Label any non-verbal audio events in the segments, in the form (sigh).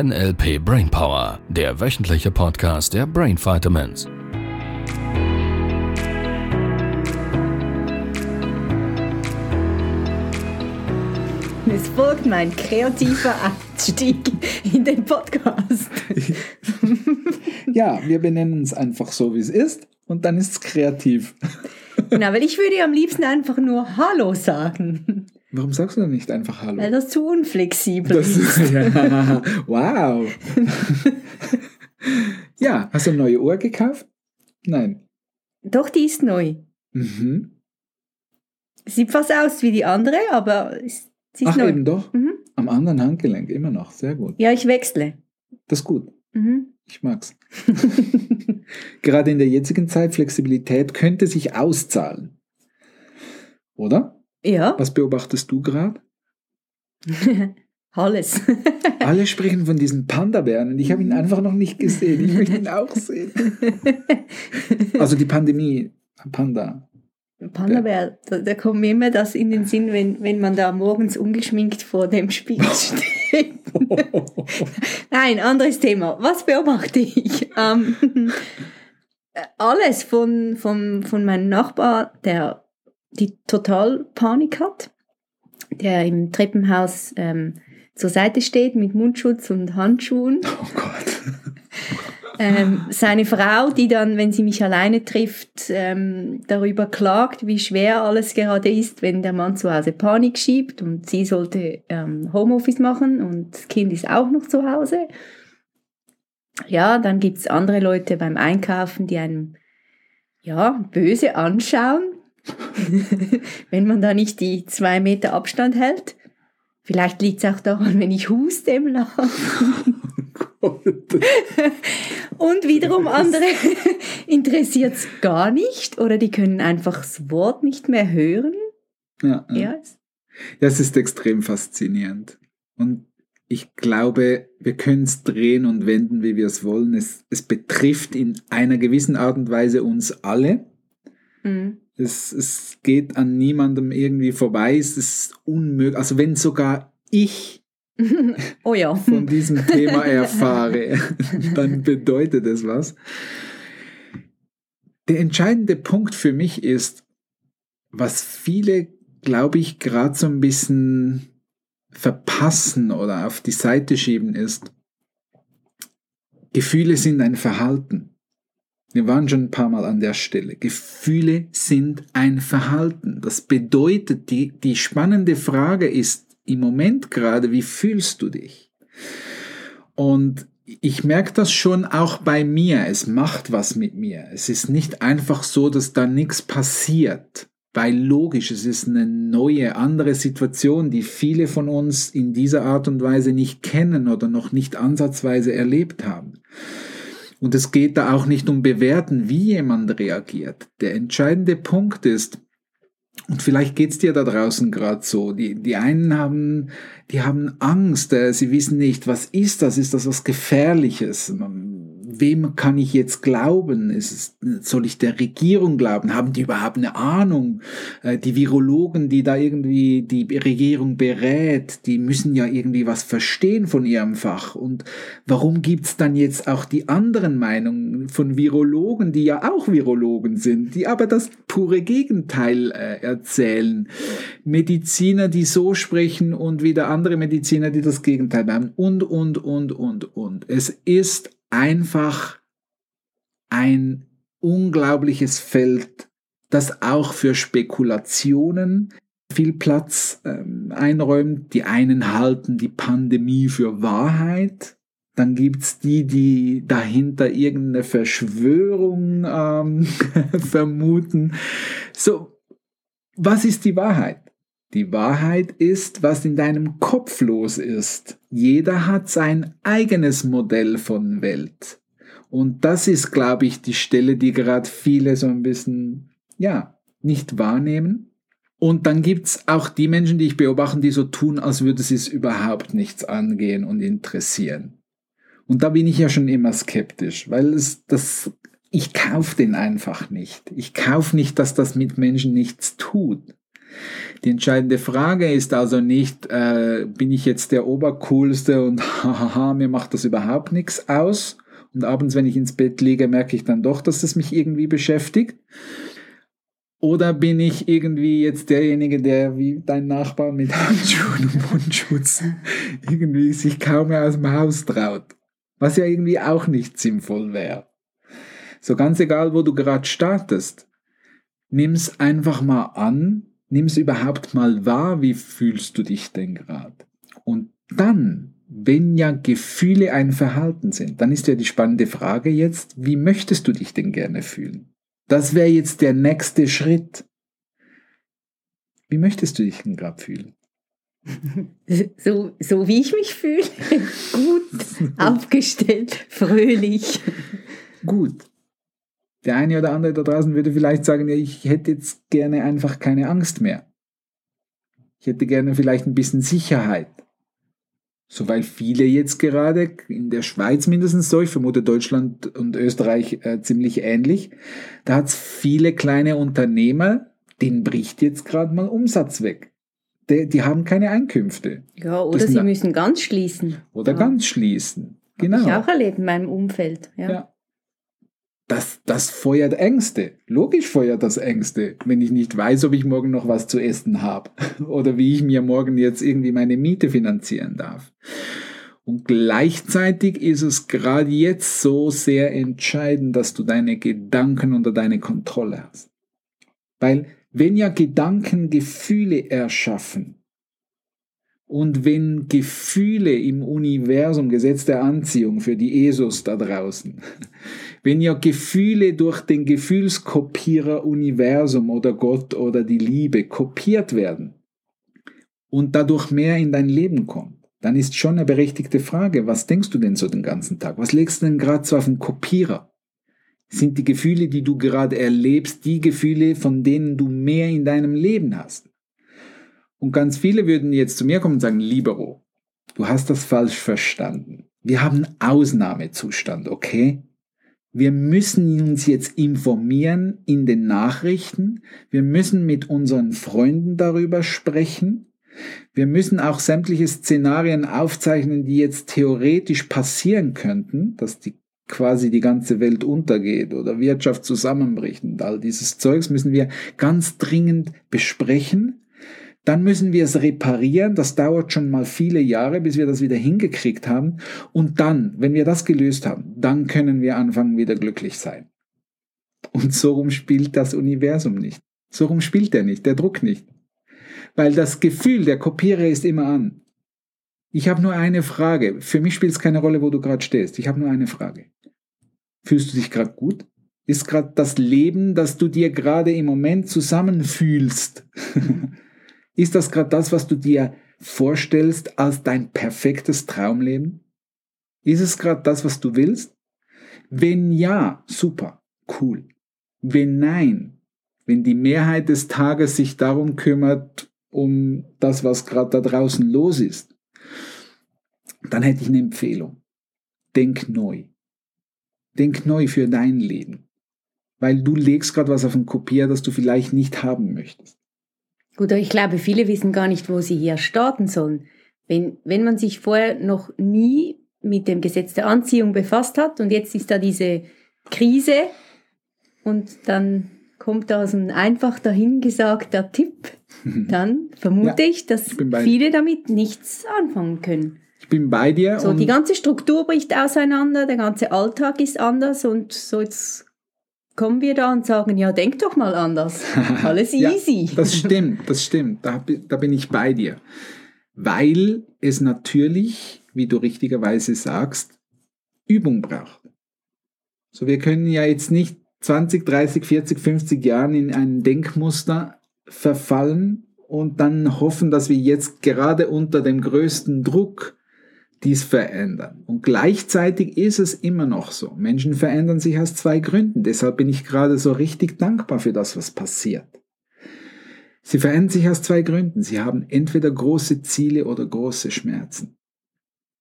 NLP Brainpower, der wöchentliche Podcast der Brain Vitamins. Es folgt mein kreativer Einstieg in den Podcast. (laughs) ja, wir benennen es einfach so, wie es ist und dann ist es kreativ. Genau, weil ich würde am liebsten einfach nur Hallo sagen. Warum sagst du denn nicht einfach Hallo? Weil das zu unflexibel Das ist. ist ja, (laughs) wow. ja, hast du eine neue Uhr gekauft? Nein. Doch, die ist neu. Mhm. Sieht fast aus wie die andere, aber ist- sie ist Ach, neu. eben doch. Mhm. Am anderen Handgelenk, immer noch. Sehr gut. Ja, ich wechsle. Das ist gut. Mhm. Ich mag's. (laughs) Gerade in der jetzigen Zeit, Flexibilität könnte sich auszahlen. Oder? Ja, Was beobachtest du gerade? (laughs) alles. (laughs) Alle sprechen von diesen Panda-Bären und ich habe ihn einfach noch nicht gesehen. Ich möchte ihn (laughs) auch sehen. Also die Pandemie, Panda. Panda-Bär, da, da kommt mir immer das in den Sinn, wenn, wenn man da morgens ungeschminkt vor dem Spiegel steht. Nein, anderes Thema. Was beobachte ich? Ähm, alles von, von, von meinem Nachbar, der die total Panik hat, der im Treppenhaus ähm, zur Seite steht mit Mundschutz und Handschuhen. (laughs) Oh Gott. (laughs) Ähm, seine Frau, die dann, wenn sie mich alleine trifft, ähm, darüber klagt, wie schwer alles gerade ist, wenn der Mann zu Hause Panik schiebt und sie sollte ähm, Homeoffice machen und das Kind ist auch noch zu Hause. Ja, dann gibt's andere Leute beim Einkaufen, die einem ja böse anschauen, (laughs) wenn man da nicht die zwei Meter Abstand hält. Vielleicht liegt's auch daran, wenn ich huste im Laden. (laughs) Und wiederum andere (laughs) interessiert es gar nicht oder die können einfach das Wort nicht mehr hören. Ja, ja. Ja. Das ist extrem faszinierend. Und ich glaube, wir können es drehen und wenden, wie wir es wollen. Es, es betrifft in einer gewissen Art und Weise uns alle. Mhm. Es, es geht an niemandem irgendwie vorbei. Es ist unmöglich. Also wenn sogar ich (laughs) oh ja. von diesem Thema (laughs) erfahre, (laughs) dann bedeutet es was. Der entscheidende Punkt für mich ist, was viele, glaube ich, gerade so ein bisschen verpassen oder auf die Seite schieben, ist, Gefühle sind ein Verhalten. Wir waren schon ein paar Mal an der Stelle. Gefühle sind ein Verhalten. Das bedeutet, die, die spannende Frage ist im Moment gerade, wie fühlst du dich? Und ich merke das schon auch bei mir. Es macht was mit mir. Es ist nicht einfach so, dass da nichts passiert. Weil logisch, es ist eine neue, andere Situation, die viele von uns in dieser Art und Weise nicht kennen oder noch nicht ansatzweise erlebt haben. Und es geht da auch nicht um Bewerten, wie jemand reagiert. Der entscheidende Punkt ist, und vielleicht geht's dir da draußen gerade so, die, die einen haben, die haben Angst, äh, sie wissen nicht, was ist das, ist das was Gefährliches? Wem kann ich jetzt glauben? Es, soll ich der Regierung glauben? Haben die überhaupt eine Ahnung? Äh, Die Virologen, die da irgendwie die Regierung berät, die müssen ja irgendwie was verstehen von ihrem Fach. Und warum gibt's dann jetzt auch die anderen Meinungen von Virologen, die ja auch Virologen sind, die aber das pure Gegenteil äh, erzählen? Mediziner, die so sprechen und wieder andere Mediziner, die das Gegenteil haben. Und, und, und, und, und. Es ist einfach ein unglaubliches Feld, das auch für Spekulationen viel Platz ähm, einräumt. Die einen halten die Pandemie für Wahrheit. Dann gibt's die, die dahinter irgendeine Verschwörung ähm, (laughs) vermuten. So, was ist die Wahrheit? Die Wahrheit ist, was in deinem Kopf los ist. Jeder hat sein eigenes Modell von Welt. Und das ist, glaube ich, die Stelle, die gerade viele so ein bisschen, ja, nicht wahrnehmen. Und dann gibt's auch die Menschen, die ich beobachte, die so tun, als würde sie es überhaupt nichts angehen und interessieren. Und da bin ich ja schon immer skeptisch, weil es das, ich kaufe den einfach nicht. Ich kaufe nicht, dass das mit Menschen nichts tut. Die entscheidende Frage ist also nicht, äh, bin ich jetzt der Obercoolste und (laughs) hahaha, mir macht das überhaupt nichts aus. Und abends, wenn ich ins Bett liege, merke ich dann doch, dass es mich irgendwie beschäftigt. Oder bin ich irgendwie jetzt derjenige, der wie dein Nachbar mit (laughs) Handschuhen und Mundschutz (laughs) irgendwie sich kaum mehr aus dem Haus traut? Was ja irgendwie auch nicht sinnvoll wäre. So ganz egal, wo du gerade startest, nimm's einfach mal an, nimm's überhaupt mal wahr, wie fühlst du dich denn gerade? Und dann, wenn ja Gefühle ein Verhalten sind, dann ist ja die spannende Frage jetzt, wie möchtest du dich denn gerne fühlen? Das wäre jetzt der nächste Schritt. Wie möchtest du dich denn gerade fühlen? (laughs) So, so wie ich mich fühle. (laughs) Gut, (laughs) aufgestellt, fröhlich. Gut. Der eine oder andere da draußen würde vielleicht sagen, ja, ich hätte jetzt gerne einfach keine Angst mehr. Ich hätte gerne vielleicht ein bisschen Sicherheit. So weil viele jetzt gerade, in der Schweiz mindestens so, ich vermute Deutschland und Österreich äh, ziemlich ähnlich, da hat es viele kleine Unternehmer, denen bricht jetzt gerade mal Umsatz weg. Die, die, haben keine Einkünfte. Ja, oder sie müssen ganz schließen. Oder ja. ganz schließen. Genau. Hab ich auch erlebt in meinem Umfeld. Ja. ja das, das feuert Ängste. Logisch feuert das Ängste, wenn ich nicht weiß, ob ich morgen noch was zu essen habe (laughs) oder wie ich mir morgen jetzt irgendwie meine Miete finanzieren darf. Und gleichzeitig ist es gerade jetzt so sehr entscheidend, dass du deine Gedanken unter deine Kontrolle hast. Weil wenn ja Gedanken Gefühle erschaffen, und wenn Gefühle im Universum, Gesetz der Anziehung für die ESOs da draußen, (laughs) wenn ja Gefühle durch den Gefühlskopierer Universum oder Gott oder die Liebe kopiert werden und dadurch mehr in dein Leben kommt, dann ist schon eine berechtigte Frage, was denkst du denn so den ganzen Tag? Was legst du denn gerade so auf den Kopierer? Sind die Gefühle, die du gerade erlebst, die Gefühle, von denen du mehr in deinem Leben hast? Und ganz viele würden jetzt zu mir kommen und sagen, Libero, du hast das falsch verstanden. Wir haben Ausnahmezustand, okay? Wir müssen uns jetzt informieren in den Nachrichten. Wir müssen mit unseren Freunden darüber sprechen. Wir müssen auch sämtliche Szenarien aufzeichnen, die jetzt theoretisch passieren könnten, dass die quasi die ganze Welt untergeht oder Wirtschaft zusammenbricht und all dieses Zeugs müssen wir ganz dringend besprechen dann müssen wir es reparieren. Das dauert schon mal viele Jahre, bis wir das wieder hingekriegt haben. Und dann, wenn wir das gelöst haben, dann können wir anfangen, wieder glücklich sein. Und so rum spielt das Universum nicht. So rum spielt er nicht, der Druck nicht. Weil das Gefühl der Kopierer ist immer an. Ich habe nur eine Frage. Für mich spielt es keine Rolle, wo du gerade stehst. Ich habe nur eine Frage. Fühlst du dich gerade gut? Ist gerade das Leben, das du dir gerade im Moment zusammenfühlst? (laughs) Ist das gerade das, was du dir vorstellst als dein perfektes Traumleben? Ist es gerade das, was du willst? Wenn ja, super, cool. Wenn nein, wenn die Mehrheit des Tages sich darum kümmert, um das, was gerade da draußen los ist, dann hätte ich eine Empfehlung. Denk neu. Denk neu für dein Leben. Weil du legst gerade was auf den Kopier, das du vielleicht nicht haben möchtest. Gut, aber ich glaube, viele wissen gar nicht, wo sie hier starten sollen. Wenn, wenn man sich vorher noch nie mit dem Gesetz der Anziehung befasst hat und jetzt ist da diese Krise und dann kommt da so ein einfach dahingesagter Tipp, (laughs) dann vermute ja, ich, dass ich viele damit nichts anfangen können. Ich bin bei dir. So, die ganze Struktur bricht auseinander, der ganze Alltag ist anders und so jetzt kommen wir da und sagen, ja, denk doch mal anders. (laughs) Alles easy. ja, das stimmt, das stimmt. Da, da bin ich bei dir. Weil es natürlich, wie du richtigerweise sagst, Übung braucht. So, wir können ja jetzt nicht 20, 30, 40, 50 Jahren in ein Denkmuster verfallen und dann hoffen, dass wir jetzt gerade unter dem größten Druck dies verändern. Und gleichzeitig ist es immer noch so. Menschen verändern sich aus zwei Gründen. Deshalb bin ich gerade so richtig dankbar für das, was passiert. Sie verändern sich aus zwei Gründen. Sie haben entweder große Ziele oder große Schmerzen.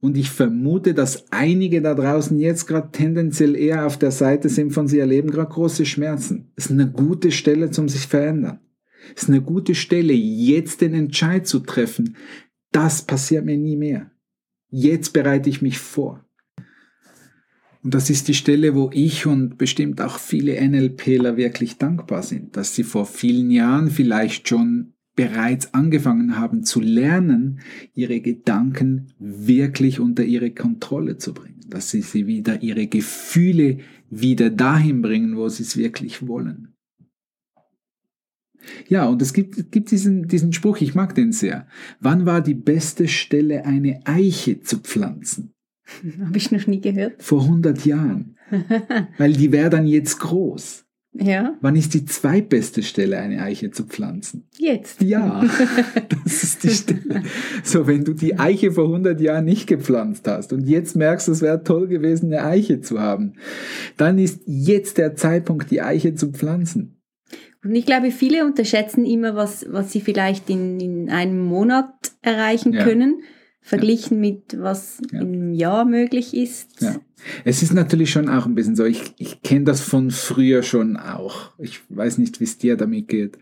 Und ich vermute, dass einige da draußen jetzt gerade tendenziell eher auf der Seite sind von sie erleben gerade große Schmerzen. Das ist eine gute Stelle zum sich verändern. ist eine gute Stelle, jetzt den Entscheid zu treffen. Das passiert mir nie mehr. Jetzt bereite ich mich vor. Und das ist die Stelle, wo ich und bestimmt auch viele NLPler wirklich dankbar sind, dass sie vor vielen Jahren vielleicht schon bereits angefangen haben zu lernen, ihre Gedanken wirklich unter ihre Kontrolle zu bringen, dass sie sie wieder ihre Gefühle wieder dahin bringen, wo sie es wirklich wollen. Ja, und es gibt, gibt diesen, diesen Spruch, ich mag den sehr. Wann war die beste Stelle, eine Eiche zu pflanzen? (laughs) Habe ich noch nie gehört. Vor 100 Jahren. (laughs) Weil die wäre dann jetzt groß. Ja. Wann ist die zweitbeste Stelle, eine Eiche zu pflanzen? Jetzt. Ja, (laughs) das ist die Stelle. So, wenn du die Eiche vor 100 Jahren nicht gepflanzt hast und jetzt merkst, es wäre toll gewesen, eine Eiche zu haben, dann ist jetzt der Zeitpunkt, die Eiche zu pflanzen. Und ich glaube, viele unterschätzen immer, was, was sie vielleicht in, in einem Monat erreichen Ja. können, verglichen mit was Ja. im Jahr möglich ist. Ja. Es ist natürlich schon auch ein bisschen so, ich, ich kenne das von früher schon auch. Ich weiß nicht, wie es dir damit geht.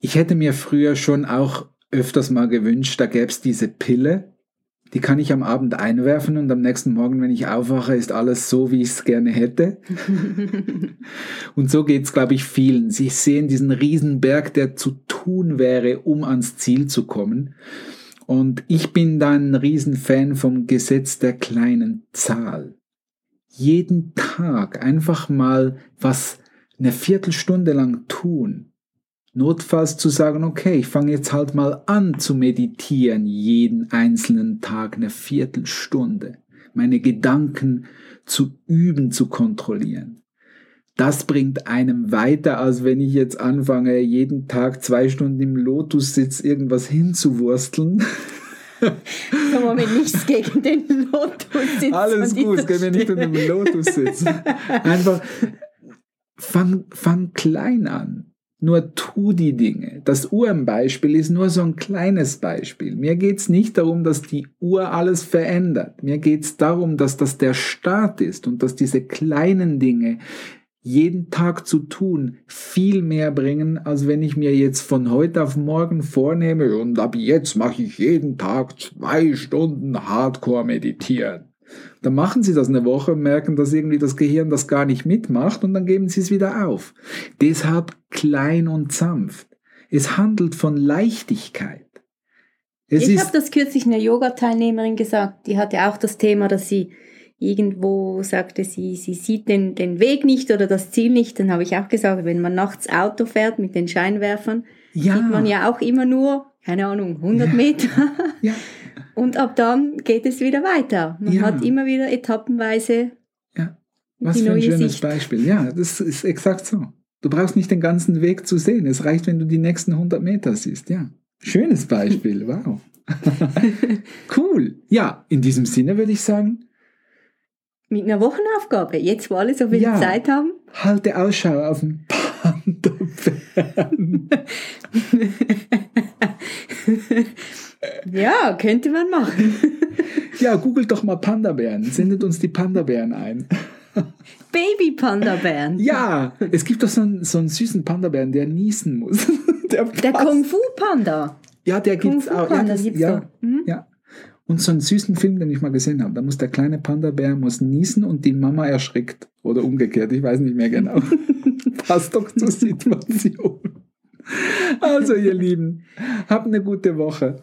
Ich hätte mir früher schon auch öfters mal gewünscht, da gäbe es diese Pille, die kann ich am Abend einwerfen und am nächsten Morgen, wenn ich aufwache, ist alles so, wie ich es gerne hätte. (laughs) Und so geht es, glaube ich, vielen. Sie sehen diesen Riesenberg, der zu tun wäre, um ans Ziel zu kommen. Und ich bin da ein Riesenfan vom Gesetz der kleinen Zahl. Jeden Tag einfach mal was eine Viertelstunde lang tun. Notfalls zu sagen, okay, ich fange jetzt halt mal an zu meditieren, jeden einzelnen Tag eine Viertelstunde. Meine Gedanken zu üben, zu kontrollieren. Das bringt einem weiter, als wenn ich jetzt anfange, jeden Tag zwei Stunden im Lotussitz irgendwas hinzuwursteln. (laughs) So, Moment, nichts gegen den Lotus. Alles gut, es geht mir nicht um den Lotussitz. Einfach fang, fang klein an. Nur tu die Dinge. Das Uhrenbeispiel ist nur so ein kleines Beispiel. Mir geht's nicht darum, dass die Uhr alles verändert. Mir geht's darum, dass das der Start ist und dass diese kleinen Dinge jeden Tag zu tun viel mehr bringen, als wenn ich mir jetzt von heute auf morgen vornehme und ab jetzt mache ich jeden Tag zwei Stunden Hardcore meditieren. Dann machen sie das eine Woche, merken, dass irgendwie das Gehirn das gar nicht mitmacht und dann geben sie es wieder auf. Deshalb klein und sanft. Es handelt von Leichtigkeit. Es ich habe das kürzlich einer Yoga-Teilnehmerin gesagt, die hatte auch das Thema, dass sie irgendwo sagte, sie, sie sieht den, den Weg nicht oder das Ziel nicht. Dann habe ich auch gesagt, wenn man nachts Auto fährt mit den Scheinwerfern, ja, sieht man ja auch immer nur, keine Ahnung, 100 Ja. Meter. ja, Und ab dann geht es wieder weiter. Man Ja. hat immer wieder etappenweise ja. Was für ein schönes Sicht. Beispiel. Ja, das ist exakt so. Du brauchst nicht den ganzen Weg zu sehen. Es reicht, wenn du die nächsten 100 Meter siehst. Ja, schönes Beispiel. (laughs) Wow. cool. Ja, in diesem Sinne würde ich sagen, Mit einer Wochenaufgabe. Jetzt, wo alle so viel Ja. Zeit haben. halte Ausschau auf den Panda-Bären. (laughs) Ja, könnte man machen. (laughs) Ja, googelt doch mal Panda-Bären. Sendet uns die Panda-Bären ein. (laughs) Baby-Panda-Bären. Ja, es gibt doch so einen, so einen süßen Panda-Bären, der niesen muss. (laughs) Der, Der. Kung-Fu-Panda. Ja, der Kung gibt's Fu auch. Ja, Panda das, gibt's ja, doch. Mhm. ja. Und so einen süßen Film, den ich mal gesehen habe. Da muss der kleine Panda-Bär muss niesen und die Mama erschrickt. Oder umgekehrt, ich weiß nicht mehr genau. Passt doch zur Situation. Also, ihr Lieben, habt eine gute Woche.